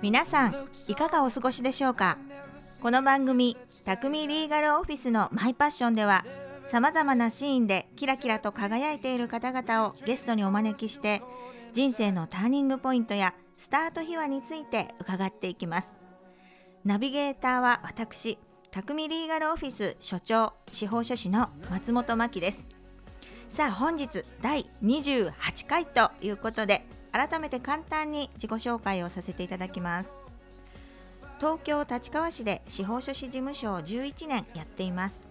皆さんいかがお過ごしでしょうか？この番組「匠リーガルオフィスのマイパッション」ではさまざまなシーンでキラキラと輝いている方々をゲストにお招きして人生のターニングポイントやスタート秘話について伺っていきます。ナビゲーターは私匠リーガルオフィス所長司法書士の松本真希です。さあ本日第28回ということで改めて簡単に自己紹介をさせていただきます。東京立川市で司法書士事務所を11年やっています。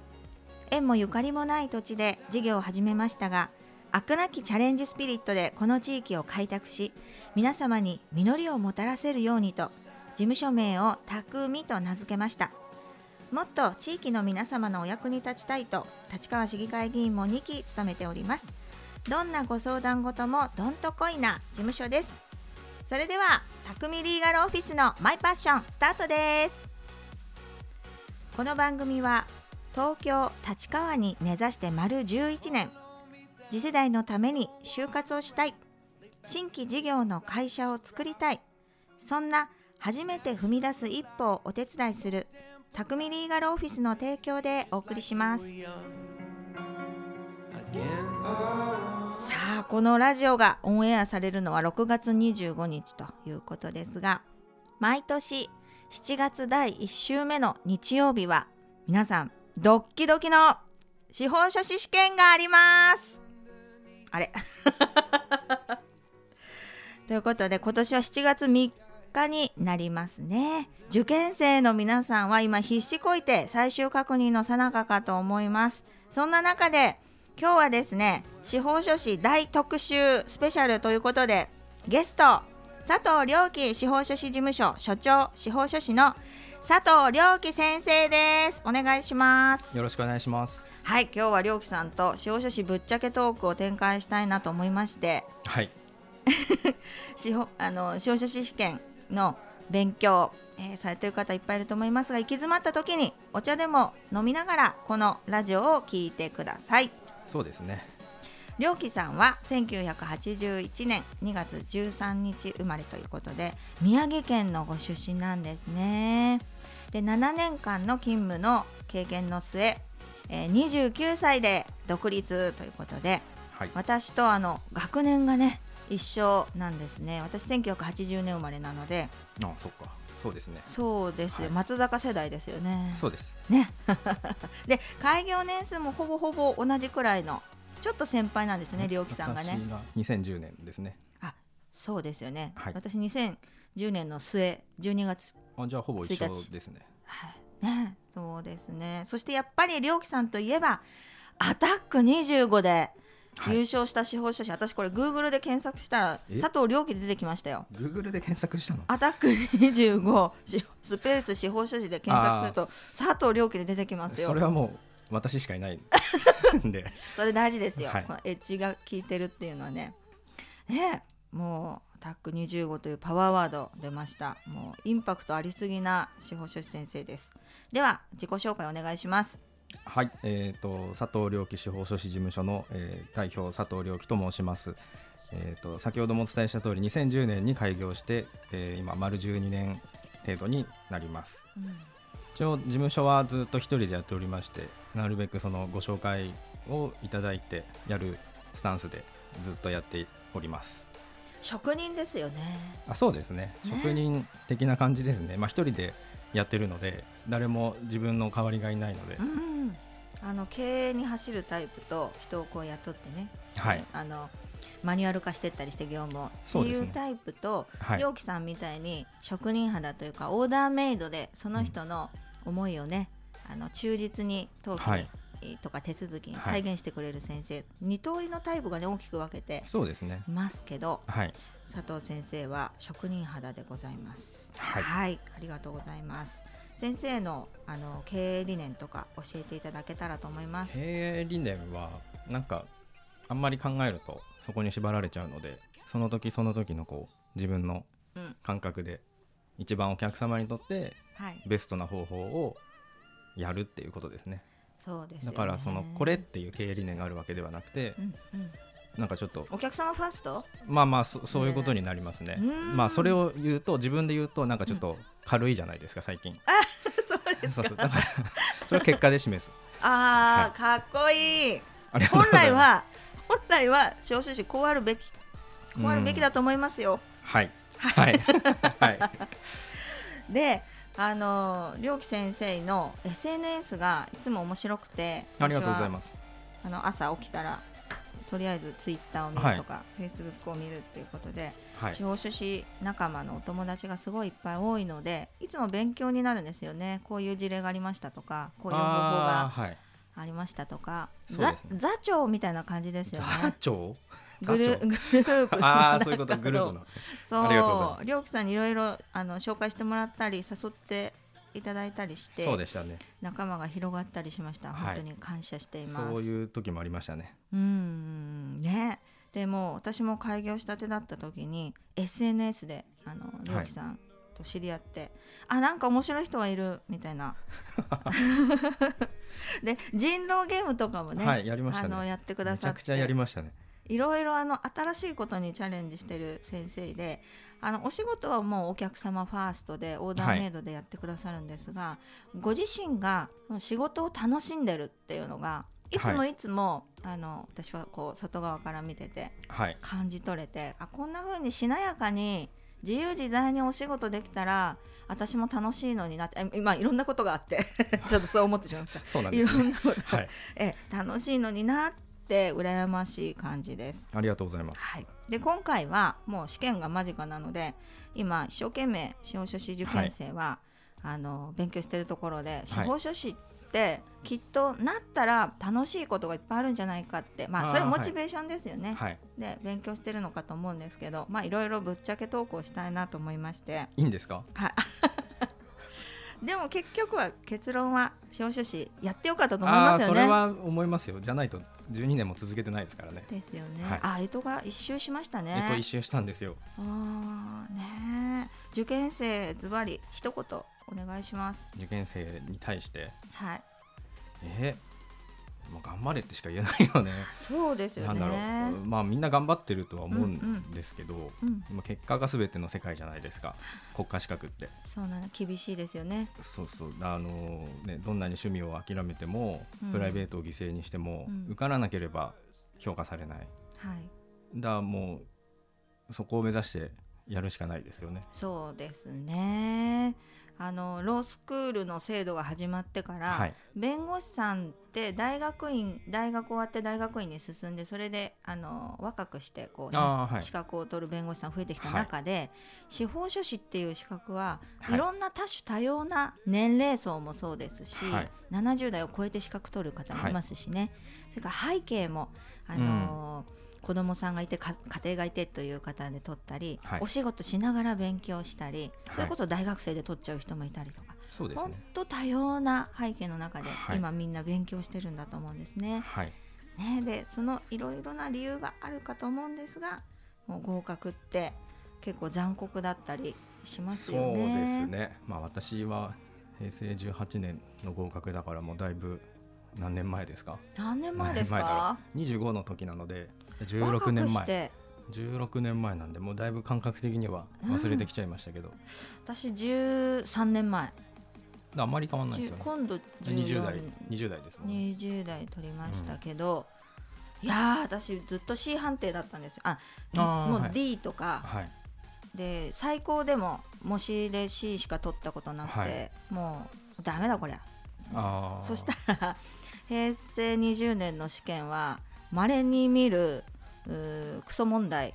縁もゆかりもない土地で事業を始めましたが飽くなきチャレンジスピリットでこの地域を開拓し皆様に実りをもたらせるようにと事務所名を匠と名付けました。もっと地域の皆様のお役に立ちたいと立川市議会議員も2期務めております。どんなご相談事もどんとこいな事務所です。それでは匠リーガルオフィスのマイパッションスタートです。この番組は東京立川に根ざして丸11年。次世代のために就活をしたい。新規事業の会社を作りたい。そんな初めて踏み出す一歩をお手伝いする匠リーガルオフィスの提供でお送りします。Again. さあこのラジオがオンエアされるのは6月25日ということですが毎年7月第1週目の日曜日は皆さんドッキドキの司法書士試験があります。あれ？ということで今年は7月3日になりますね。受験生の皆さんは今必死こいて最終確認の最中かと思います。そんな中で今日はですね司法書士大特集スペシャルということでゲスト佐藤良樹司法書士事務所所長司法書士の佐藤良樹先生ですお願いしますよろしくお願いします。はい今日は良樹さんと司法書士ぶっちゃけトークを展開したいなと思いましてはい。司法あの司法書士試験の勉強、えーされてる方いっぱいいると思いますが行き詰まった時にお茶でも飲みながらこのラジオを聞いてくださいそうですね。良樹さんは1981年2月13日生まれということで宮城県のご出身なんですねで7年間の勤務の経験の末、えー29歳で独立ということではい。私とあの学年がね一緒なんですね私1980年生まれなのであ、そっか。そうですね。そうですよ、はい。松坂世代ですよね。そうです。ね。で開業年数もほぼほぼ同じくらいのちょっと先輩なんですね良樹さんがね。私が2010年ですね。あそうですよね、はい。私2010年の末12月あ、じゃあほぼ一緒1日ですね。はい。ね。そうですね。そしてやっぱり良樹さんといえばアタック25ではい優勝した司法書士、私これグーグルで検索したらえ？佐藤良樹で出てきましたよ。Google で検索したの？アタック25しスペース司法書士で検索すると佐藤良樹で出てきますよ。それはもう私しかいない。ん で。それ大事ですよ、はい。このエッジが効いてるっていうのはね。ねもうタック25というパワーワード出ました。もうインパクトありすぎな司法書士先生です。では自己紹介お願いしますはい。えっ、と佐藤良樹司法書士事務所の、えー代表佐藤良樹と申します。えっ、と先ほどもお伝えした通り2010年に開業して、えー今丸12年程度になります。一応事務所はずっと一人でやっておりましてなるべくそのご紹介をいただいてやるスタンスでずっとやっております職人ですよねあそうですねね職人的な感じですねまあ一人でやってるので誰も自分の代わりがいないので、うん。あの経営に走るタイプと人をこう雇ってね、はい。あのマニュアル化してったりして業務を。っていうタイプとはい。さんみたいに職人肌というかオーダーメイドでその人の思いをね、あの忠実に登記に、はいとか手続きにはい。再現してくれる先生、二通りのタイプがね大きく分けてそうですね。いますけどはい。佐藤先生は職人肌でございます。はい。ありがとうございます。先生のあの経営理念とか教えていただけたらと思います。経営理念はなんかあんまり考えるとそこに縛られちゃうのでその時その時のこう自分のうん、感覚で一番お客様にとってはい、ベストな方法をやるっていうことですねそうですよね。だからそのこれっていう経営理念があるわけではなくてうんうん。なんかちょっとお客様ファースト？まあまあそそういうことになりますね。うんまあそれを言うと自分で言うとなんかちょっと軽いじゃないですか最近。そうですそうそう。だからそれは結果で示す。あー、かっこいい。本来は本来は司法書士こうあるべきこうあるべきだと思いますよ、はい。はい。はい。であの良樹先生の SNS がいつも面白くてありがとうございす。ますあの朝起きたらとりあえずツイッターを見るとか、フェイスブックを見るっていうことで、はい。司法書士仲間のお友達がすごいいっぱい多いのでいつも勉強になるんですよね。こういう事例がありましたとかこういう方法がありましたとか、そうですね。座座長みたいな感じですよ座ね長？グル グループの。ああそういうこと中グループの。そう。ありがとうございます。良樹さんにいろいろあの紹介してもらったり誘っていただいたりしてそうでしたね。仲間が広がったりしました、はい。本当に感謝しています。そういう時もありましたね。うん。ね。でも私も開業したてだった時に SNS であの良樹さんと知り合って、あなんか面白い人がいるみたいな。で人狼ゲームとかもね、はいやりましたあのねやってくださって。めちゃくちゃやりましたねいろいろあの新しいことにチャレンジしてる先生であのお仕事はもうお客様ファーストでオーダーメイドでやってくださるんですが、ご自身が仕事を楽しんでるっていうのがい。つもはいつも、あの私はこう外側から見ててはい。感じ取れてあこんな風にしなやかに自由自在にお仕事できたら私も楽しいのになってえまあいろんなことがあって ちょっとそう思ってしまいました。いろそうなんですね。んなこと、はい。え楽しいのになって羨ましい感じです。ありがとうございます。はい、で今回はもう試験が間近なので今一生懸命司法書士受験生は、あの勉強してるところで司法書士ってきっとなったら楽しいことがいっぱいあるんじゃないかってまあそれモチベーションですよね。はい。で勉強してるのかと思うんですけどまあいろいろぶっちゃけ投稿したいなと思いまして、いいんですか？はい。でも結局は結論は司法書士やってよかったと思いますよね。それは思いますよ。じゃないと12年も続けてないですからねですよね。はいあ、江戸が一周しましたね。えっと一周したんですよあーねえ受験生ズバリ一言お願いします。受験生に対してはい。えもう頑張れってしか言えないよね。そうですよね。なんだろう。まあみんな頑張ってるとは思ううんうんですけど、うん、まあ結果が全ての世界じゃないですか。国家資格って。そうなの厳しいですよね。そうそう。あのねどんなに趣味を諦めても、うん。プライベートを犠牲にしても、うん。受からなければ評価されない。はい。だもうそこを目指してやるしかないですよね。そうですね。あのロースクールの制度が始まってから、はい。弁護士さんって大学院大学終わって大学院に進んでそれであの若くしてこう、ねはい。資格を取る弁護士さん増えてきた中で、司法書士っていう資格は、はい。い、ろんな多種多様な年齢層もそうですし、はい。70代を超えて資格取る方もいますしね、それから背景もあのー子供さんがいてか家庭がいてという方で取ったり、はい。お仕事しながら勉強したり、はい。それこそ大学生で取っちゃう人もいたりとか。本当多様な背景の中で、はい。今みんな勉強してるんだと思うんですね。はい。ねでそのいろいろな理由があるかと思うんですがもう合格って結構残酷だったりしますそうよですね。ねまあ私は平成18年の合格だからもうだいぶ何年前ですか？何年前ですか？25の時なので16若年前。くして。16年前なんでもうだいぶ感覚的には忘れてきちゃいましたけど、私13年前。あんまり変わんないですよね。今度20代。14 20代ですもんね。20代取りましたけど、いやー私ずっと C 判定だったんですよ。あもう D とか、はい。で最高でも模試で C しか取ったことなくて、はい。もうダメだこりゃ。そしたら平成20年の試験はまれに見るうークソ問題。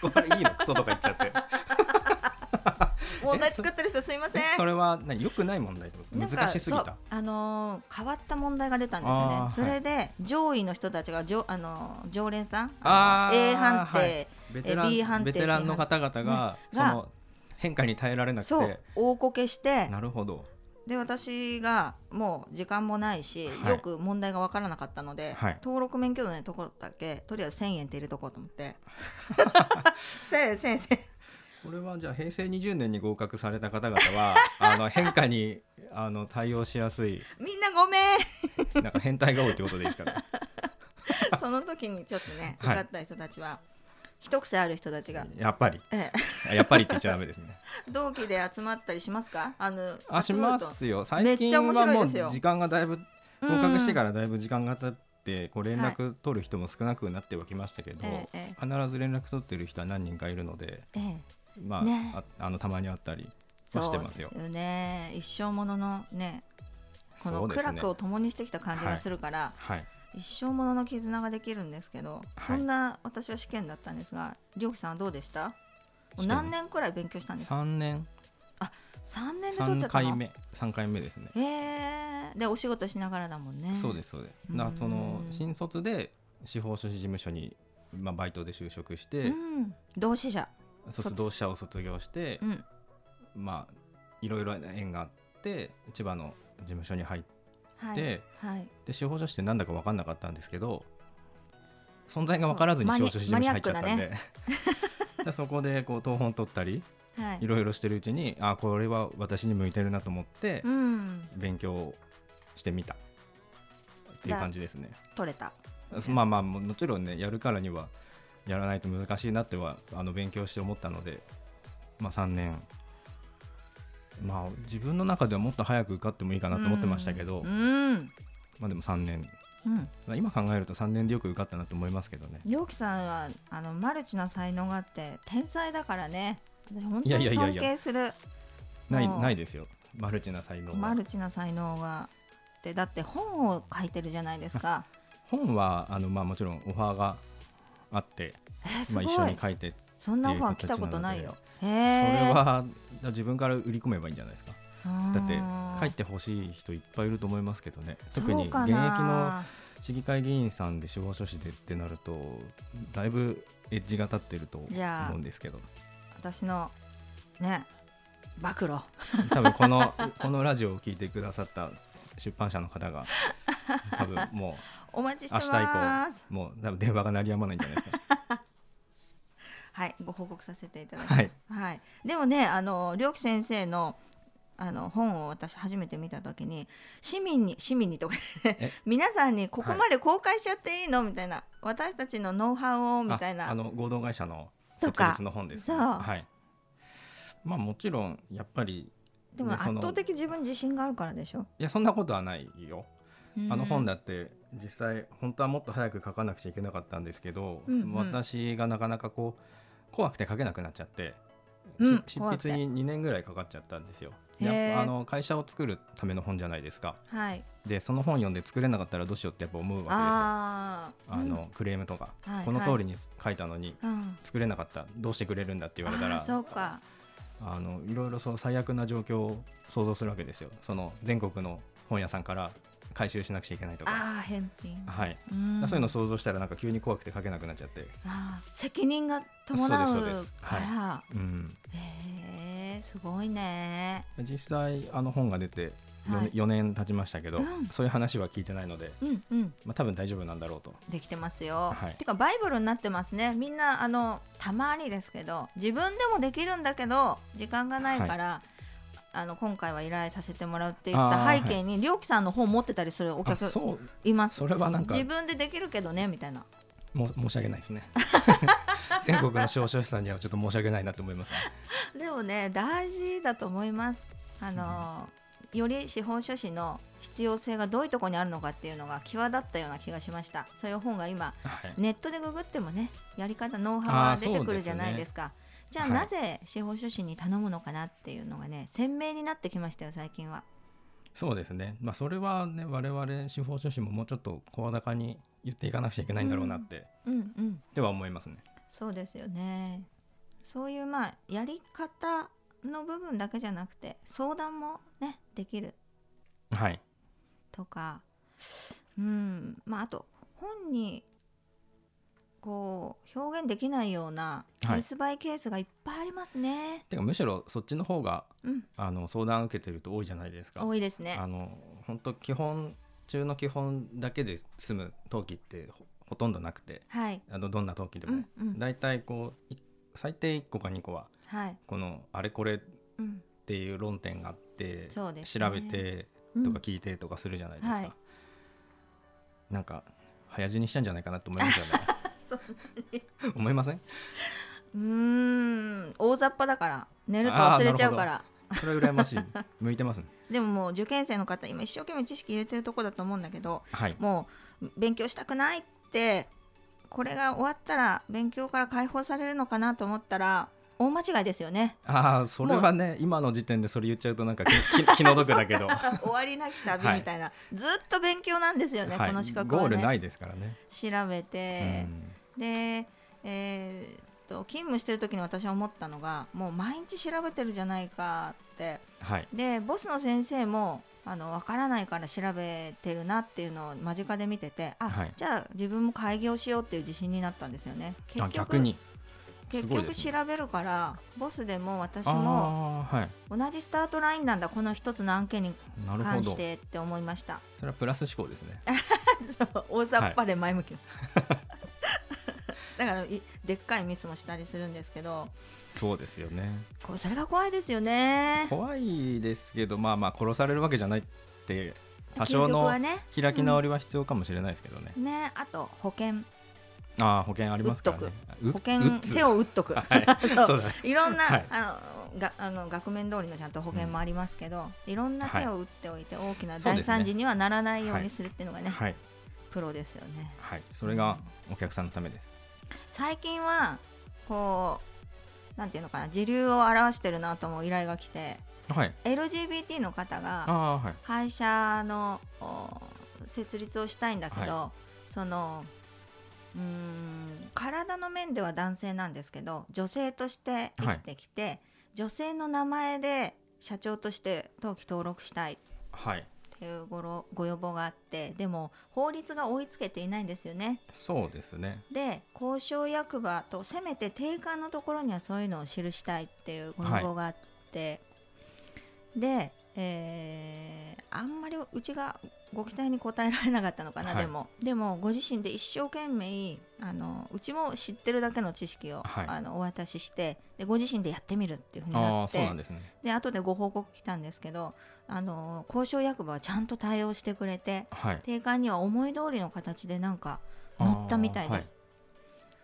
そこはいいの？クソとか言っちゃって。問題作ってる人すいません。それは何良くない問題？難しすぎた。あのー変わった問題が出たんですよね。それで上位の人たちがじょあのー常連さんあー A 判定、はい。ベテラン B 判定ベテランの方々がね。その変化に耐えられなくて。大こけしてなるほどで私がもう時間もないし、はい。よく問題が分からなかったので、はい。登録免許度のところだけとりあえず1000円って入れとこうと思って。せい先生これはじゃあ平成20年に合格された方々は あの変化にあの対応しやすい。みんなごめん。なんか変態が多いってことでいいですかね。その時にちょっとね受はい。かった人たちは、一癖ある人たちが、やっぱり。えやっぱりって言っちゃダメですね。え、同期で集まったりしますか？あのあし集ますよ。め最近はもう時間がだいぶ合格してからだいぶ時間が経ってこう連はい。絡取る人も少なくなってはきましたけど、えええ必ず連絡取ってる人は何人かいるので、ええ。まあね。ああのたまに会ったりそはしてますよ。うですよね。一生もののねこの苦楽を共にしてきた感じがするから、はい一生ものの絆ができるんですけど、そんな私は試験だったんですがりょうきさんはどうでした？何年くらい勉強したんですか？3年。3年で取っちゃ3ったの？回目。3回目ですね。えー、でお仕事しながらだもんね。そうですそうです。うん。だからその新卒で司法書士事務所に、まあ、バイトで就職して、うん、同志社。そう卒。同志社を卒業してう、ん。まあいろいろ縁があって千葉の事務所に入って、はいはい。で司法書士ってなんだか分かんなかったんですけど存在が分からずに司法書士事務所に入っちゃったんで、でそこでこう東本取ったりはい。いろいろしてるうちにあこれは私に向いてるなと思ってうん。勉強してみたっていう感じですね。取れた。まあまあももちろんねやるからにはやらないと難しいなってはあの勉強して思ったので、まあ、3年まあ自分の中ではもっと早く受かってもいいかなと思ってましたけど、うん、うん。まあでも3年、うん、まあ、今考えると3年でよく受かったなと思いますけどね。りょうきさんはあのマルチな才能があって天才だからね。私本当に尊いやいや敬する。ないないですよ。マルチな才能は。マルチな才能があってだって本を書いてるじゃないですか。本はあの、まあ、もちろんオファーがあって、えー、すまあ、一緒に書いてそんなオファー来たことないよ。へそえれは自分から売り込めばいいんじゃないですか。だってあー書いてほしい人いっぱいいると思いますけどね。特に現役のな市議会議員さんで司法書士でってなるとだいぶエッジが立ってると思うんですけど。私のね暴露。多分このこのラジオを聞いてくださった出版社の方が多分も お待ちして明日以ますうもう多分電話が鳴りやまないんじゃないですかはいご報告させていただきはい。はい、でもねあの良樹先生のあの本を私初めて見た時に市民に市民にとかえ？皆さんにここまで公開しちゃっていいの、みたいな私たちのノウハウを？みたいな。ああの合同会社の設立の本です、ね、そう。はい。まあもちろんやっぱりでも圧倒的自分自信があるからでしょ、いやそんなことはないよ。あの本だだって実際本当はもっと早く書かなくちゃいけなかったんですけど、うんうん。私がなかなかこう怖くて書けなくなっちゃって、うんし執筆に2年ぐらいかかっちゃったんですよ。あの会社を作るための本じゃないですか。はい。でその本読んで作れなかったらどうしようってやっぱ思うわけですよ。あー。あの、クレームとか、はいこの通りに書いたのにうん。うん作れなかったどうしてくれるんだって言われたらそうか。あのいろいろそう最悪な状況を想像するわけですよ。その全国の本屋さんから回収しなくちゃいけないとか。ああ返品。はい、うん。そういうの想像したらなんか急に怖くて書けなくなっちゃって、あー責任が伴そうですそううですからうん、へえすごいね実際あの本が出て 4,、はい4年経ちましたけど、うんそういう話は聞いてないので、うんうんまあ、多分大丈夫なんだろうとできてますよ、はいてかバイブルになってますねみんなあのたまにですけど自分でもできるんだけど時間がないから、あの今回は依頼させてもらうって言った背景にりょうきさんの本持ってたりするおあ客そう。います。それはなんか自分でできるけどねみたいな。も申し訳ないですね。全国の司法書士さんにはちょっと申し訳ないなと思います、ね、でもね大事だと思います。あの、より司法書士の必要性がどういうところにあるのかっていうのが際立ったような気がしました。そういう本が今はい、ネットでググってもねやり方ノウハウが出てくるじゃないですかじゃあはい。なぜ司法書士に頼むのかなっていうのがね鮮明になってきましたよ最近は。そうですね、まあ、それはね我々司法書士ももうちょっと声高に言っていかなくちゃいけないんだろうなって、うんうんでは思いますね。そうですよね。そういうまあやり方の部分だけじゃなくて相談もねできるはい。とか。うん。まああと本にこう表現できないようなケはい。ースバイケースがいっぱいありますね、てかむしろそっちの方がうん。あの相談受けてると多いじゃないですか。多いですね。あの本当基本中の基本だけで済む登記ってほほとんどなくてはい。あのどんな登記でも、うんうん。だいたいこうい最低1個か2個ははい、このあれこれっうん、ていう論点があって、そうですね。調べてとか聞いてとかするじゃないですか、はい。なんか早死にしたんじゃないかなと思いますよね 思いません？うーん大雑把だから。寝ると忘れちゃうから。それは羨ましい。向いてますね。でももう受験生の方今一生懸命知識入れてるとこだと思うんだけどはい。もう勉強したくないってこれが終わったら勉強から解放されるのかなと思ったら大間違いですよね。ああそれはね今の時点でそれ言っちゃうとなんか気の毒だけど、終わりなき旅みたいな、ずっと勉強なんですよね、はい。この資格はね。ゴールないですからね、調べて、で、えーっと勤務してる時に私は思ったのがもう毎日調べてるじゃないかって。うんはい。でボスの先生もあの分からないから調べてるなっていうのを間近で見ててあ、はい。じゃあ自分も開業しようっていう自信になったんですよね。結あ局結局調べるからボスでも私も同じスタートラインなんだこの一つの案件に関してって思いました。それはプラス思考ですね。大雑把で前向き、だからいでっかいミスもしたりするんですけどそうですよね。こうそれが怖いですよね。怖いですけどまあまあ殺されるわけじゃないって多究少の開き直りは必要かもしれないですけどね、ねあと保険。ああ保険ありますからね。う保険手を打っとく、はい。そう。そうだね。いろんな、はい。あのがあの額面通りのちゃんと保険もありますけど、いろんな手を打っておいて大きな大惨事にはならないようにするっていうのがねはい。プロですよね。はい。それがお客さんのためです最近はこうなんていうのかな時流を表してるなと思う依頼が来てはい。LGBT の方が会社のお設立をしたいんだけど、そのうーん体の面では男性なんですけど女性として生きてきて、女性の名前で社長として登記登録したいいうごろご要望があってでも法律が追いつけていないんですよね。そうですね。で交渉役場とせめて定款のところにはそういうのを記したいっていうご要望があって、で、えーあんまりうちがご期待に応えられなかったのかな、はい。でも。でもご自身で一生懸命あのうちも知ってるだけの知識を、はい。あのお渡ししてでご自身でやってみるっていうふうにあなってあそうなんですね。で後でご報告来たんですけどあの交渉役場はちゃんと対応してくれてはい。定款には思い通りの形でなんか載ったみたいです。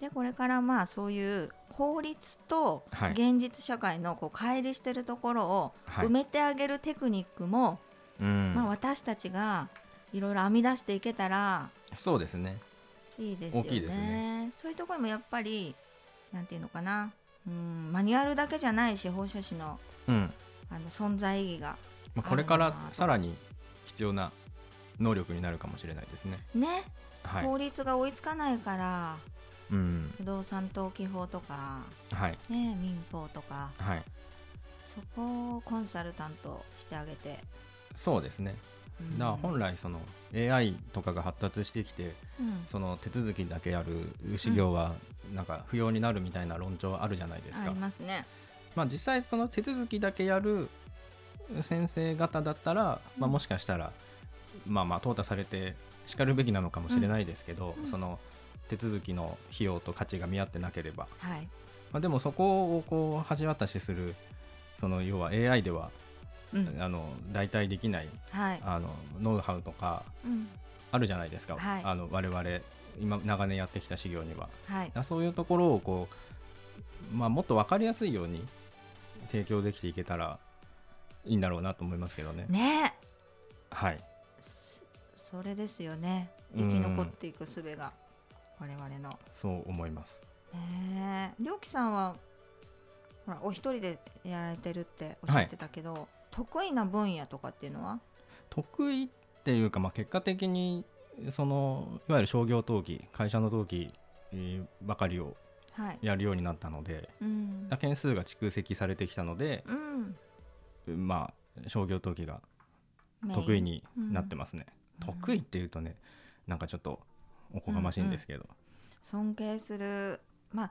でこれからまあそういう法律とはい。現実社会のこう乖離してるところをはい。埋めてあげるテクニックも、うん。まあ、私たちがいろいろ編み出していけたらそうですね。いいですよね。大きいですね。そういうところもやっぱりなんていうのかな。うんマニュアルだけじゃない司法書士のうん。あの存在意義がまあこれからさらに必要な能力になるかもしれないですね。ね、はい。法律が追いつかないからうん。不動産登記法とか、はい。ね、民法とかはい。そこをコンサルタントしてあげて、そうですね。うん。だから本来その AI とかが発達してきてうん。その手続きだけやる修行はなんか不要になるみたいな論調あるじゃないですか。あり、ますね。まあ、実際その手続きだけやる先生方だったら、まあ、もしかしたら、まあまあ淘汰されてしかるべきなのかもしれないですけど、うん。その手続きの費用と価値が見合ってなければ、はい、まあ、でもそこをこう橋渡しするその要は AI では、うん。あの代替できないはい、あのノウハウとかうん、あるじゃないですか、はい。あの我々今長年やってきた修行には。はい、そういうところをこう、まあ、もっと分かりやすいように提供できていけたらいいんだろうなと思いますけどね。ねはい、それですよね。うん生き残っていく術が我々の。そう思います。ねえ、きさんはほらお一人でやられてるっておっしゃってたけど、得意な分野とかっていうのは？得意っていうか、まあ、結果的にそのいわゆる商業登記会社の登記えーばかりをはい。やるようになったのでうん。件数が蓄積されてきたので、うん。まあ、商業登記が得意になってますね。うん。得意っていうとねなんかちょっとおこがましいんですけど、尊敬するまあ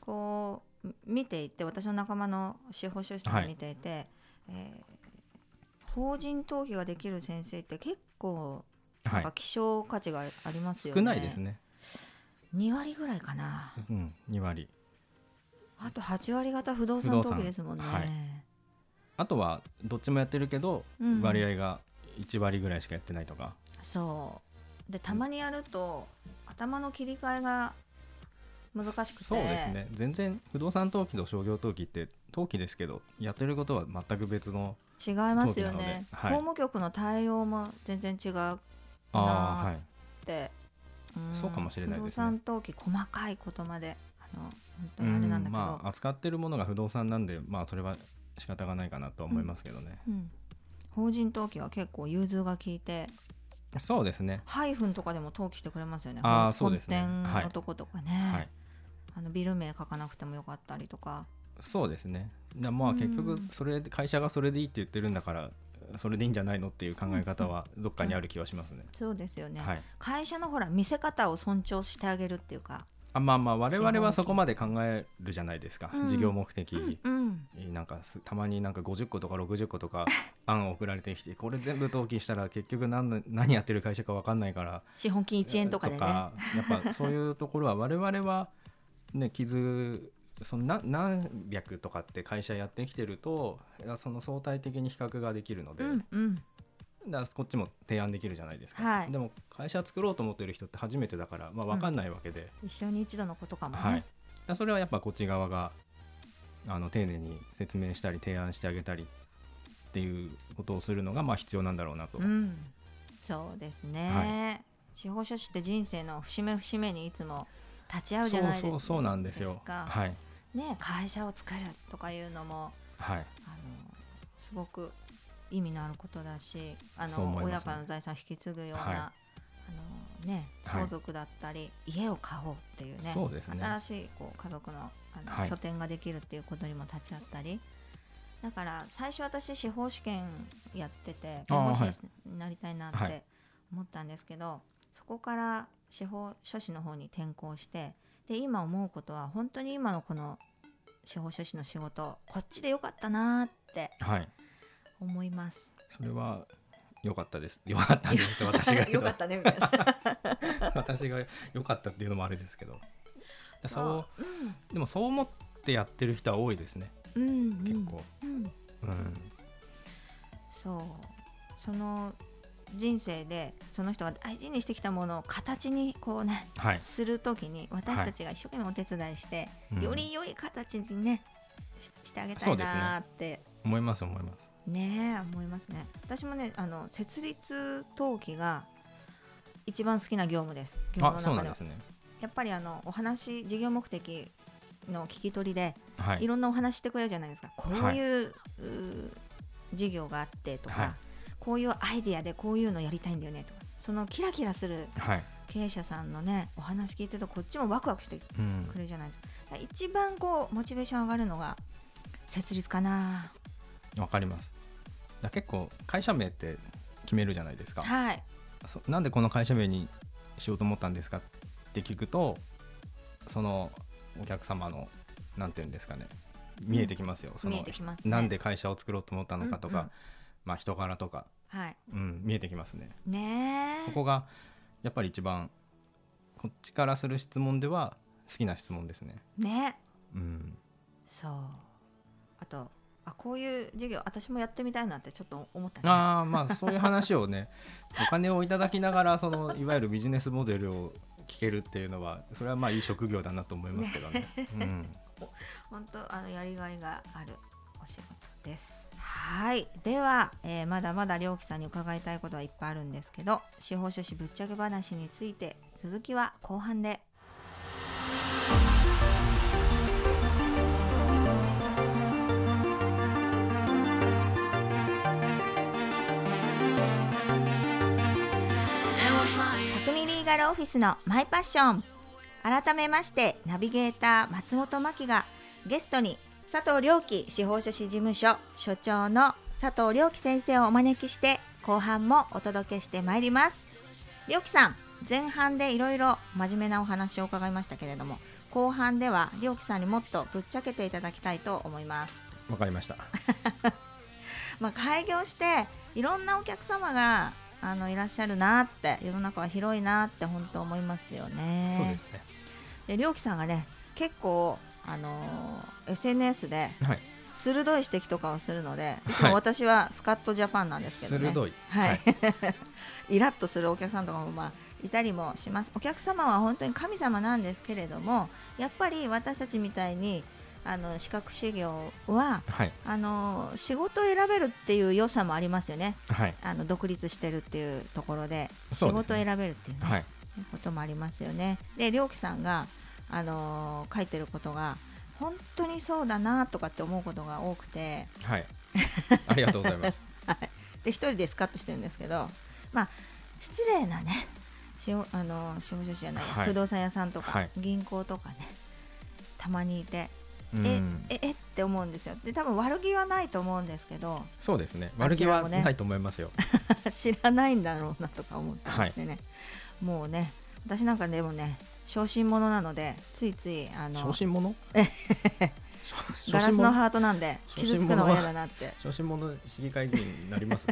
こう見ていて私の仲間の司法書士さんを見ていて、えー法人登記ができる先生って結構なはい。んか希少価値がありますよね、少ないですね、2割ぐらいかな。うん、2割。あと8割方不動産登記ですもんね、はいあとはどっちもやってるけど、うん。割合が1割ぐらいしかやってないとか。そう。でたまにやると頭の切り替えが難しくて。そうですね。全然不動産登記と商業登記って登記ですけどやってることは全く別の違いますよね、はい。法務局の対応も全然違うああはい。って、ん。そうかもしれないですね。不動産登記細かいことまであの本当にあれなんだけど、まあ扱ってるものが不動産なんでまあそれは仕方がないかなとは思いますけどね、うん、法人登記は結構融通が効いてそうですね。ハイフンとかでも登記してくれますよね。あそうですね。本店はい。のとことかね、はい。あのビル名書かなくてもよかったりとか。そうですね。でまあうん。結局それで会社がそれでいいって言ってるんだからそれでいいんじゃないのっていう考え方はどっかにある気はしますね、そうですよね、はい。会社のほら見せ方を尊重してあげるっていうか、あまあまあ我々はそこまで考えるじゃないですか、うん。事業目的、うん。なんかすたまになんか50個とか60個とか案送られてきてこれ全部登記したら結局何の何やってる会社か分かんないから資本金1円とかでね。やっぱそういうところは我々はね傷そのな何百とかって会社やってきてるとその相対的に比較ができるので、うんうんこっちも提案できるじゃないですか、はい。でも会社作ろうと思ってる人って初めてだから、まあ、分かんないわけで、一生に一度のことかもね、はい、それはやっぱこっち側があの丁寧に説明したり提案してあげたりっていうことをするのがまあ必要なんだろうなと、うん、そうですね、司法書士って人生の節目節目にいつも立ち会うじゃないですか。そうそうそうなんですよ。かはい。ね、会社を作るとかいうのもはい。あのすごく意味のあることだしあの、ね。親からの財産を引き継ぐような、はい。あのね、はい。相続だったり、家を買おうっていうねね。新しいこう家族のあの、はい。拠点ができるっていうことにも立ち会ったりだから最初私司法試験やってて弁護士はいになりたいなっはい。て思ったんですけど、そこから司法書士の方に転校してで今思うことは本当に今のこの司法書士の仕事こっちでよかったなってはい思います。それは良かったです。良かったです私が言うと。よかったねみたいな。私が良かったっていうのもあれですけど。そう。そうでもそう思ってやってる人は多いですね。うん、うん。結構、うん、うん。そう。その人生でその人が大事にしてきたものを形にこうね、はい。するときに私たちが一生懸命お手伝いして、うん。より良い形にねししてあげたいなーって。思います思いますねえ思いますね。私もねあの設立登記が一番好きな業務です。業あ務の中では。ね。やっぱりあのお話事業目的の聞き取りではい。いろんなお話してくれるじゃないですか、こういう,、うー事業があってとか、はい。こういうアイデアでこういうのやりたいんだよねとかそのキラキラするはい、経営者さんのねお話聞いてるとこっちもワクワクしてくうん、るじゃないですか。一番こうモチベーション上がるのが設立かなわかります。だ結構会社名って決めるじゃないですか。はい。そなんでこの会社名にしようと思ったんですかって聞くとそのお客様のなんていうんですかね。見えてきますよ、その見えてきますね。なんで会社を作ろうと思ったのかとか、うんうん。まあ人柄とか、はい。うん、見えてきますね。ねえ。そこがやっぱり一番こっちからする質問では好きな質問ですね。ね。うん。そう。あとあこういう事業私もやってみたいなってちょっと思ったねああまあそういう話をね お金をいただきながらそのいわゆるビジネスモデルを聞けるっていうのはそれはまあいい職業だなと思いますけどね。うん、本当あのやりがいがあるお仕事です。はいでは、えーまだまだ良樹さんに伺いたいことはいっぱいあるんですけど司法書士ぶっちゃけ話について続きは後半で。オフィスのマイパッション。改めましてナビゲーター松本真希がゲストに佐藤良樹司法書士事務所所長の佐藤良樹先生をお招きして後半もお届けしてまいります。良樹さん前半でいろいろ真面目なお話を伺いましたけれども後半では良樹さんにもっとぶっちゃけていただきたいと思います。わかりました。まあ、開業していろんなお客様があのいらっしゃるなって世の中は広いなって本当思いますよね。そうですね。で良樹さんがね結構あのー SNS ではい。鋭い指摘とかをするのでいつはいも私はスカットジャパンなんですけどね、鋭い。はい イラッとするお客さんとかもまあいたりもしますお客様は本当に神様なんですけれどもやっぱり私たちみたいにあの資格修行ははい。あの仕事を選べるっていう良さもありますよね。はい。あの独立してるっていうところで仕事を選べるっていう、ねはい。こともありますよね。で良樹さんが、あの書いてることが本当にそうだなとかって思うことが多くて。はい。ありがとうございます。で一人でスカッとしてるんですけどまあ失礼なね司法あの司法書士じゃない、はい。不動産屋さんとか、はい。銀行とかねたまにいて、うんえええって思うんですよ。で多分悪気はないと思うんですけど。そうですね。あ悪気はないと思いますよ。知らないんだろうなとか思ってましてね、もうね私なんかでもね小心者なのでついついあの小心者？小ガラスのハートなんで傷つくのが嫌だなって。小心者？市議会議員になります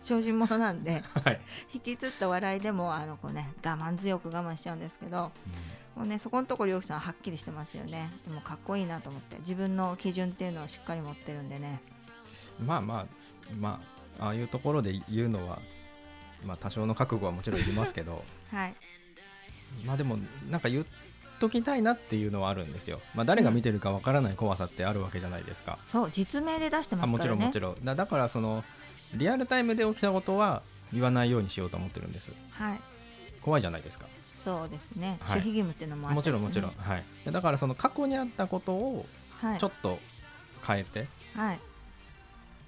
小心者なんで はい、引きつった笑いでもあのこうね我慢強く我慢しちゃうんですけどもうねそこのところりょうきさんはっきりしてますよね。でもかっこいいなと思って自分の基準っていうのをしっかり持ってるんでね。まあまあまあああいうところで言うのはまあ多少の覚悟はもちろんいりますけど。はい。まあでもなんか言っときたいなっていうのはあるんですよ。まあ誰が見てるかわからない怖さってあるわけじゃないですか、そう実名で出してますからね。ちろんもちろん。だだからそのリアルタイムで起きたことは言わないようにしようと思ってるんです。はい。怖いじゃないですか。そうですね、はい。守秘義務っていうのもあっもちろんもちろん、はい、だからその過去にあったことをはい。ちょっと変えてはい。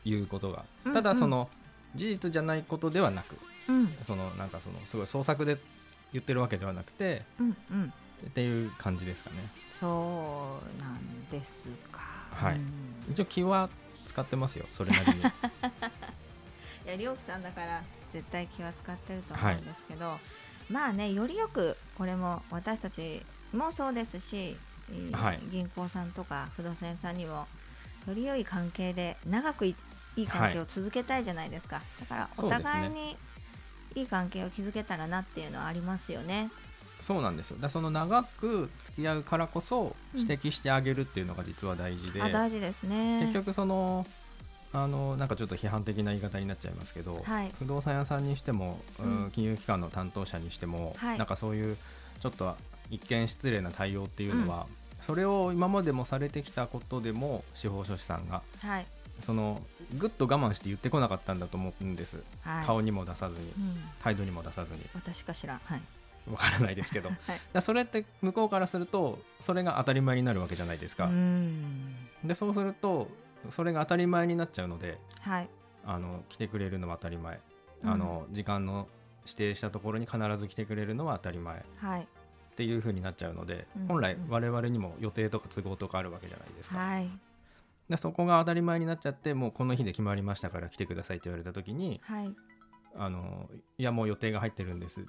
言うことが、うん。ただその事実じゃないことではなくうん。そのなんかそのすごい創作で言ってるわけではなくてうんうん。っていう感じですかね。そうなんですか。はい。うん。一応気は使ってますよ。それなりに いやりょうきさんだから絶対気は使ってると思うんですけど、まあねよりよくこれも私たちもそうですし、えーはい。銀行さんとか不動産屋さんにもより良い関係で長くいいい関係を続けたいじゃないですか、だからお互いにいい関係を築けたらなっていうのはありますよね。そうなんですよ。だその長く付き合うからこそうん指摘してあげるっていうのが実は大事で、あ大事ですね。結局そのあのなんかちょっと批判的な言い方になっちゃいますけど、はい。不動産屋さんにしても、うん。うん金融機関の担当者にしても、はい。なんかそういうちょっと一見失礼な対応っていうのは、それを今までもされてきたことでも司法書士さんがはい。そのぐっと我慢して言ってこなかったんだと思うんです、はい。顔にも出さずにうん、態度にも出さずに。私かしらはい。わからないですけど。はい。らそれって向こうからするとそれが当たり前になるわけじゃないですか、うん。でそうするとそれが当たり前になっちゃうのではい。あの来てくれるのは当たり前、うん。あの時間の指定したところに必ず来てくれるのは当たり前。っはい。ていう風になっちゃうので、うん本来我々にも予定とか都合とかあるわけじゃないですか、はい。でそこが当たり前になっちゃってもうこの日で決まりましたから来てくださいって言われた時にはい。あのいやもう予定が入ってるんです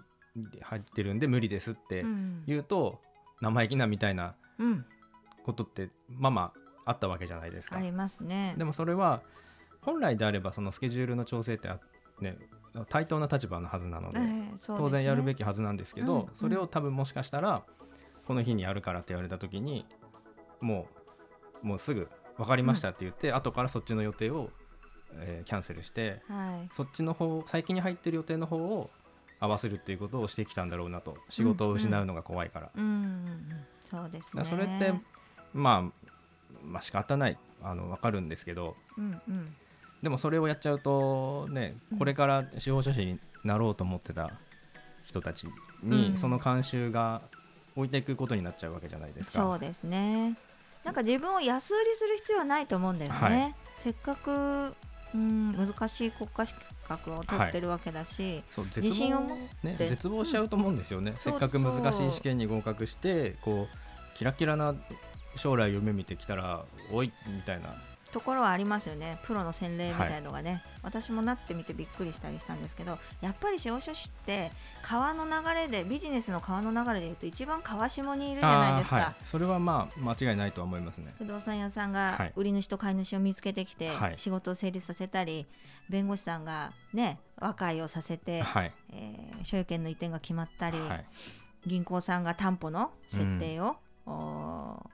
入ってるんで無理ですってうん。言うと、生意気なみたいなうん、ことってまあまああったわけじゃないですか。ありますね。でもそれは本来であればそのスケジュールの調整ってあね対等な立場のはずなので、ええそうですね。当然やるべきはずなんですけど、うんうん。それを多分もしかしたらこの日にやるからって言われた時にもうもうすぐ分かりましたって言って、後からそっちの予定を、えーキャンセルしてはい。そっちの方最近に入ってる予定の方を合わせるっていうことをしてきたんだろうなと。仕事を失うのが怖いから,、うんうんうん、そうですね。それってまあまあ仕方ないあの分かるんですけどうんうん、でもそれをやっちゃうとねうん。これから司法書士になろうと思ってた人たちうん。にその慣習が置いていくことになっちゃうわけじゃないですか。そうですね。なんか自分を安売りする必要はないと思うんだよね。はい。せっかく、うん、難しい国家資格を取ってるわけだし、そう絶望自信を持ね、て。絶望しちゃうと思うんですよね、せっかく難しい試験に合格してこうキラキラな将来を夢見てきたらおいみたいな。ところはありますよね。プロの洗礼みたいのがね、私もなってみてびっくりしたりしたんですけど、やっぱり司法書士って川の流れでビジネスの川の流れでいうと一番川下にいるじゃないですか。はい、それはまあ間違いないとは思いますね。不動産屋さんはい。が売り主と買い主を見つけてきてはい。仕事を成立させたり、弁護士さんがね和解をさせて、はい、えー所有権の移転が決まったり、はい、銀行さんが担保の設定を、おー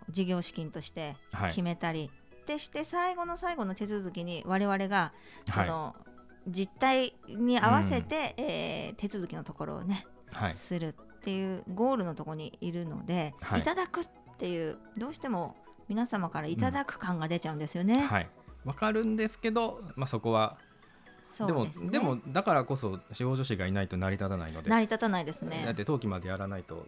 事業資金としてはい。決めたり、でして最後の最後の手続きに我々がその、実態に合わせて、えー手続きのところをねはい。するっていうゴールのところにいるので、はい。い、ただくっていうどうしても皆様からいただく感が出ちゃうんですよね。はい。わかるんですけど、まあ、そこはでもね。でもだからこそ司法書士がいないと成り立たないので。成り立たないですだっね。て登記までやらないと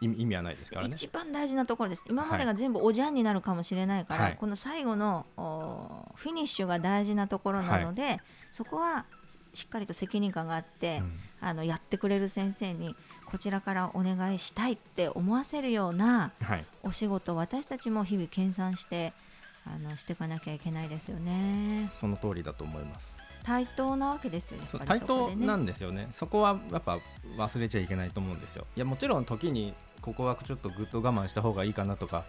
意味はないですからね。一番大事なところです。今までが全部おじゃんになるかもしれないから、はい。この最後のおフィニッシュが大事なところなので、そこはしっかりと責任感があって、うん。あのやってくれる先生にこちらからお願いしたいって思わせるようなはい。お仕事を私たちも日々研鑽してあのしていかなきゃいけないですよね。その通りだと思います。対等なわけですよ。そうやっぱり対等なんですよね。そこはやっぱ忘れちゃいけないと思うんですよ。いやもちろん時にここはちょっとぐっと我慢した方がいいかなとか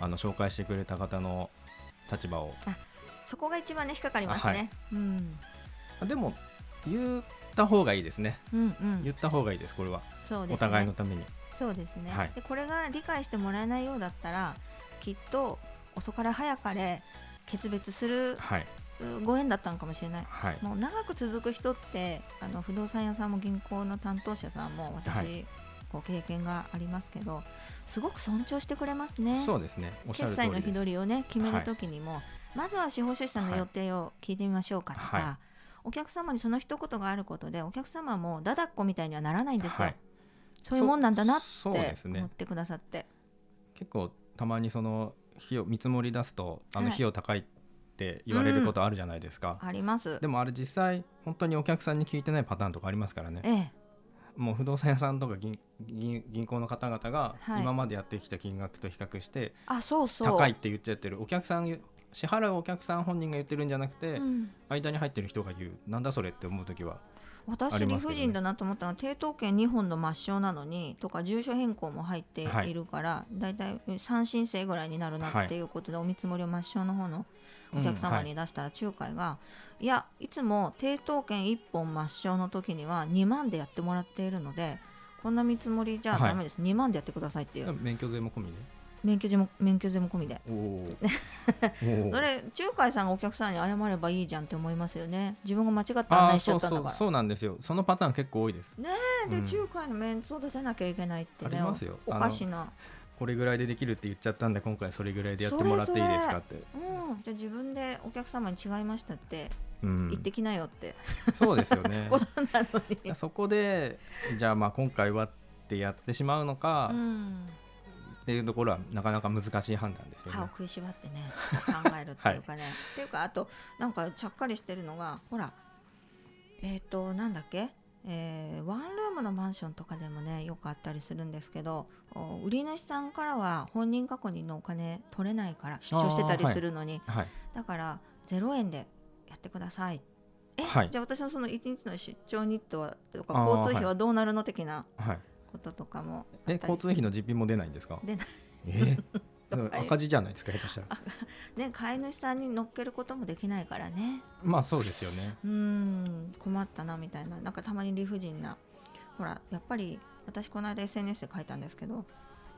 あの紹介してくれた方の立場を。そこが一番ね引っかかりますね。あはい。うん。でも言った方がいいですね。うんうん。言った方がいいですこれは。そうですね。お互いのために。そうですね、はい。でこれが理解してもらえないようだったらきっと遅かれ早かれ決別するはい、うご縁だったのかもしれない。はい、もう長く続く人ってあの不動産屋さんも銀行の担当者さんも私、はいこう経験がありますけどすごく尊重してくれますね。そうですね。決済の日取りをね決めるときにも、まずは司法書士さんの予定を聞いてみましょうかとか、はお客様にその一言があることでお客様もだだっこみたいにはならないんですよ、はい。そういうもんなんだなって思ってくださって、結構たまにその費用見積もり出すとあのはい。費用高いって言われることあるじゃないですか、あります。でもあれ実際本当にお客さんに聞いてないパターンとかありますからね。ええもう不動産屋さんとか銀銀銀行の方々がはい。今までやってきた金額と比較してあそうそう。高いって言っちゃってるお客さん支払うお客さん本人が言ってるんじゃなくて、うん。間に入ってる人が言う。なんだそれって思う時はあ私理不尽だなと思ったのは抵当権2本の抹消なのにとか住所変更も入ってはいいるから、だい。たい3申請ぐらいになるなっていうことで、お見積もりを抹消の方のお客様に出したら仲介が、い、やいつも抵当権1本抹消の時には2万でやってもらっているのでこんな見積もりじゃはい。ダメです、2万でやってくださいっていう。免許税も込みで？免許税も免許税も込みで。それ仲介さんがお客さんに謝ればいいじゃんって思いますよね。自分が間違って案内しちゃったんだから。そうなんですよ。そのパターン結構多いです。ねえで、うん。仲介のメンツを立てなきゃいけないってね。ありますよ。おおかしなこれぐらいでできるって言っちゃったんで今回それぐらいでやってもらっていいですかって。うん、じゃあ自分でお客様に違いましたってうん。言ってきなよって、そうですよね。そこでじゃあまあ今回はってやってしまうのかうん、っていうところはなかなか難しい判断ですよね。歯を食いしばってね考えるっていうかね、っていうかあとなんかちゃっかりしてるのがほらえっ、となんだっけ？えーワンルームのマンションとかでもねよくあったりするんですけどお売り主さんからは本人確認のお金取れないから出張してたりするのに、はい。だから0円でやってください。え、はい。じゃあ私のその1日の出張日当はとか交通費はどうなるの的なはい。こととかもあえ交通費の実費も出ないんですか？出ない。え？赤字じゃないですか下手したら。ね飼い主さんに乗っけることもできないからね。まあそうですよね。うーん困ったなみたいな。なんかたまに理不尽な。ほらやっぱり私この間 SNS で書いたんですけど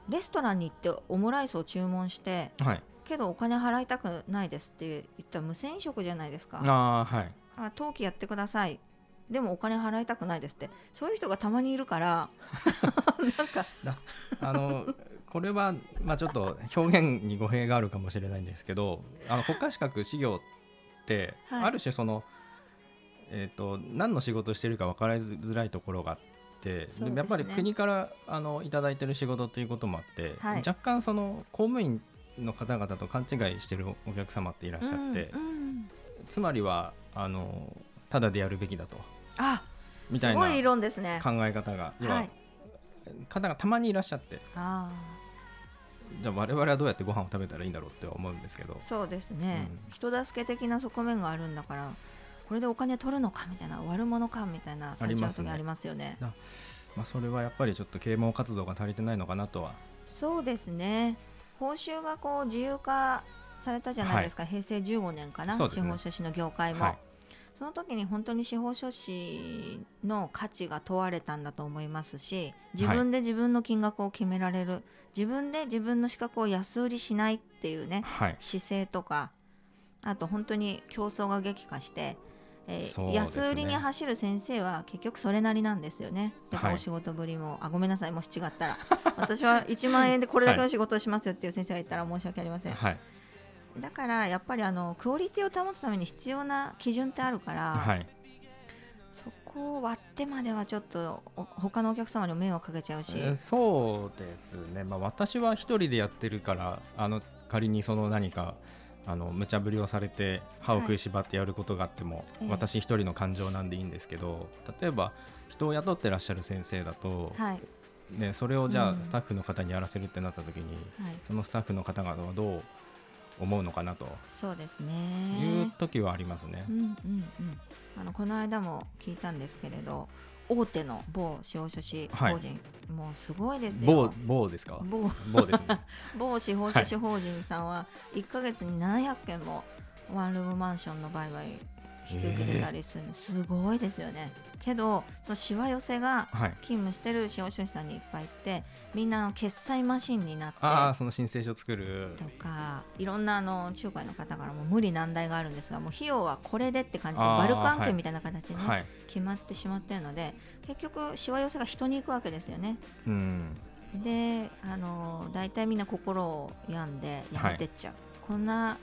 レストランに行ってオムライスを注文してはい。けどお金払いたくないですって言ったら無銭飲食じゃないですか。ああはい。あ登記やってください。でもお金払いたくないですって。そういう人がたまにいるから なんか。あのこれはまあちょっと表現に語弊があるかもしれないんですけどあの国家資格事業って、はい。ある種そのえっ、と何の仕事してるか分かりづらいところがあってね。やっぱり国からあのいただいてる仕事ということもあって、はい。若干その公務員の方々と勘違いしてるお客様っていらっしゃって、うんうん。つまりはあのただでやるべきだと。あみたいなすごい理論ですね。考え方が、要ははい。方がたまにいらっしゃって。あじゃあ我々はどうやってご飯を食べたらいいんだろうって思うんですけど。あそうですね、うん。人助け的な側面があるんだからこれでお金取るのかみたいな悪者かみたいなありますね。ありまね。まあ、それはやっぱりちょっと啓蒙活動が足りてないのかなとは。そうですね。報酬がこう自由化されたじゃないですか、平成15年かな、ね。司法書士の業界も、はいその時に本当に司法書士の価値が問われたんだと思いますし自分で自分の金額を決められる、自分で自分の資格を安売りしないっていうねはい。姿勢とかあと本当に競争が激化してえーね。安売りに走る先生は結局それなりなんですよね。やっぱはい。お仕事ぶりも、あごめんなさい。もし違ったら。私は1万円でこれだけの仕事をしますよっていう先生がいたら申し訳ありません。はいだからやっぱりあのクオリティを保つために必要な基準ってあるから、はい。そこを割ってまではちょっとお他のお客様にも迷惑かけちゃうし、えーそうですね、まあ、私は一人でやってるからあの仮にその何かあの無茶ぶりをされて歯を食いしばってやることがあっても、ええ私一人の感情なんでいいんですけど例えば人を雇ってらっしゃる先生だと、はい。ね、それをじゃあうん。スタッフの方にやらせるってなった時に、はい、そのスタッフの方々はどう思うのかなと。そうですいうね。時はありますね。う。んうんうん、あのこの間も聞いたんですけれど大手の某司法書士法人、もうすごいです某よ。某ですか？某。某ですね。某司法書士法人さんは1か月に700件もワンルームマンションの売買引き受けてたりするすごいですよねけどそのしわ寄せがはい、勤務してる司法書士さんにいっぱいいてみんなあの決済マシンになってああその申請書作る。とかいろんなあの仲介の方からも無理難題があるんですがもう費用はこれでって感じでバルク案はい件みたいな形でね、はい、決まってしまっているので結局しわ寄せが人に行くわけですよね。うん、であの大体みんな心を病んでやめてっちゃう、こんな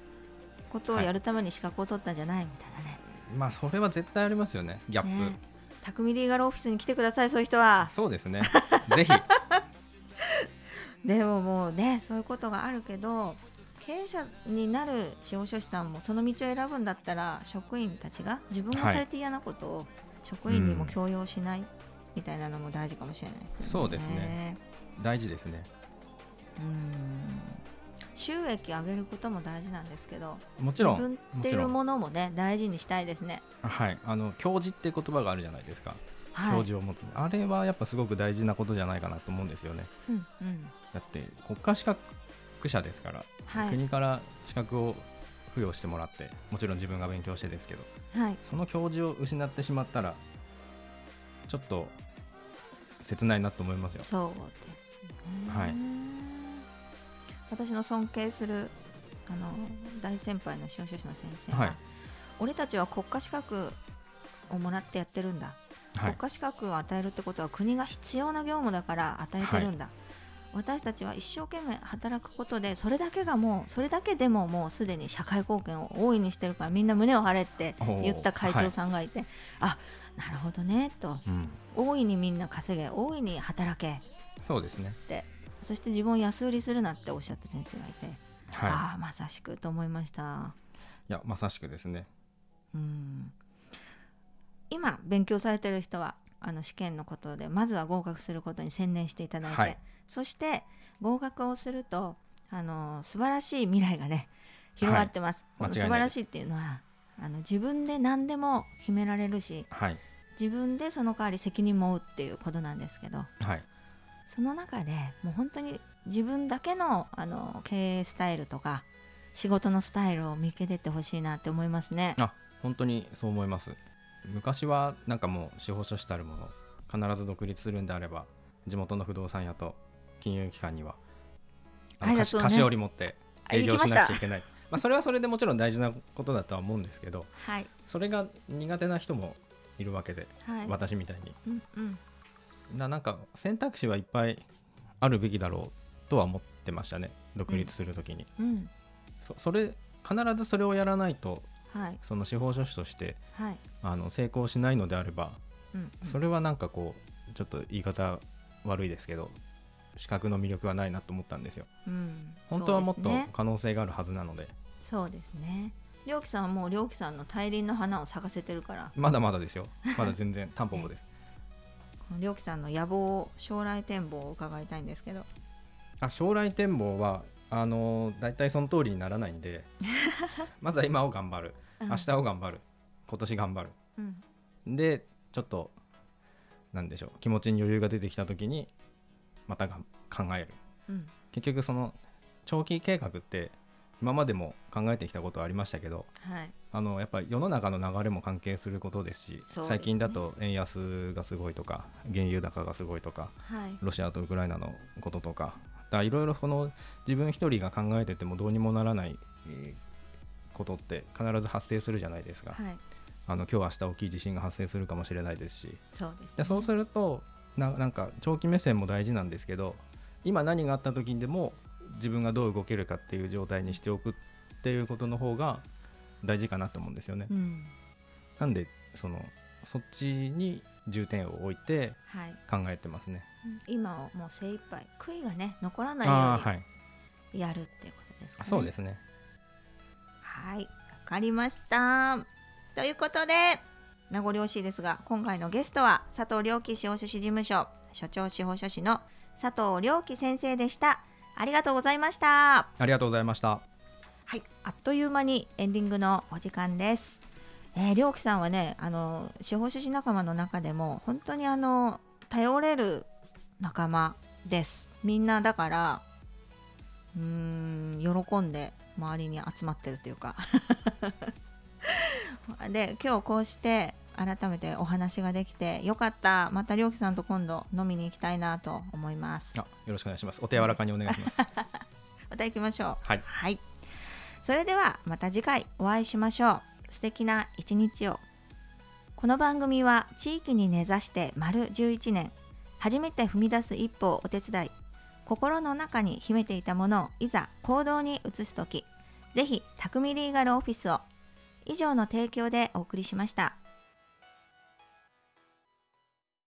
ことをやるために資格を取ったんじゃないみたいなね。まあそれは絶対ありますよねギャップ。ね匠リーガルオフィスに来てくださいそういう人はそうですね。ぜひ。でももうねそういうことがあるけど経営者になる司法書士さんもその道を選ぶんだったら職員たちが自分がされて嫌なことを職員にも強要しないみたいなのも大事かもしれないですよね。そうですね大事ですね。うん収益上げることも大事なんですけどもちろん。自分っていうものもね大事にしたいですね。はい。あの教授って言葉があるじゃないですか。はい、教授を持つ。あれはやっぱすごく大事なことじゃないかなと思うんですよね。うんうんだって国家資格者ですから、はい国から資格を付与してもらって、もちろん自分が勉強してですけど、はいその教授を失ってしまったらちょっと切ないなと思いますよ。そうですね。はい私の尊敬するあの大先輩の司法書士の先生は、はい。俺たちは国家資格をもらってやってるんだ、はい。国。家資格を与えるってことは国が必要な業務だから与えてるんだ、私たちは一生懸命働くことでそれだけがもうそれだけでももうすでに社会貢献を大いにしてるからみんな胸を張れって言った会長さんがいて、あなるほどねと。うん。大いにみんな稼げ大いに働け。そうですね。ってそして自分を安売りするなっておっしゃった先生がいて、はい。ああまさしくと思いましたいやまさしくですね。うん今勉強されてる人はあの試験のことでまずは合格することに専念していただいて、はいそして合格をするとあの素晴らしい未来がね広がってます、この素間違いないです晴らしいっていうのはあの自分で何でも決められるしはい。自分でその代わり責任も負うっていうことなんですけどはい。その中でもう本当に自分だけのあの経営スタイルとか仕事のスタイルを見つけてってほしいなって思いますね。あ本当にそう思います。昔はなんかもう司法書士たるもの必ず独立するんであれば地元の不動産屋と金融機関には菓子菓子折り持ってあ営業しなくちゃいけない。まあそれはそれでもちろん大事なことだとは思うんですけどはい。それが苦手な人もいるわけで、はい。私みたいに。うんうんななんか選択肢はいっぱいあるべきだろうとは思ってましたね。独立するときに、うん。そそれ必ずそれをやらないとはい。その司法書士としてはい。あの成功しないのであればうんうん。それはなんかこうちょっと言い方悪いですけど資格の魅力はないなと思ったんですよ。うん。本当はもっと可能性があるはずなので。そうですね。りょうきさんはもうりょうきさんの大輪の花を咲かせてるから、まだまだですよ。まだ全然タンポポですりょうきさんの野望、将来展望を伺いたいんですけど。あ将来展望はあのー大体その通りにならないんで。まずは今を頑張る。明日を頑張る。今年頑張る。うん。でちょっとなんでしょう。気持ちに余裕が出てきた時にまたがん考える。うん。結局その長期計画って今までも考えてきたことはありましたけどはい。あのやっぱり世の中の流れも関係することですしね。最近だと円安がすごいとか原油高がすごいとかはい。ロシアとウクライナのこととかいろいろこの自分一人が考えててもどうにもならないえーことって必ず発生するじゃないですか、はい。あの今日明日大きい地震が発生するかもしれないですし。そうです、ね、でそうするとななんか長期目線も大事なんですけど今何があった時にでも自分がどう動けるかっていう状態にしておくっていうことの方が大事かなと思うんですよね。うんなんでそのそっちに重点を置いてはい、考えてますね。今をもう精一杯悔いがね残らないようにやるっていうことですかね。そうですね。はい、わかりました。ということで、名残惜しいですが、今回のゲストは佐藤良樹司法書士事務所所長司法書士の佐藤良樹先生でした。ありがとうございました。ありがとうございました。はい、あっという間にエンディングのお時間です。えー、良樹さんはね、あの司法書士仲間の中でも本当にあの頼れる仲間です。みんなだからうーん喜んで周りに集まってるというか で今日こうして改めてお話ができてよかったまた良樹さんと今度飲みに行きたいなと思いますあよろしくお願いします。お手柔らかにお願いします。また行きましょうはい。はい。それではまた次回お会いしましょう。素敵な一日を。この番組は地域に根ざして丸11年、初めて踏み出す一歩をお手伝い、心の中に秘めていたものをいざ行動に移すとき、ぜひ、匠リーガルオフィスを。以上の提供でお送りしました。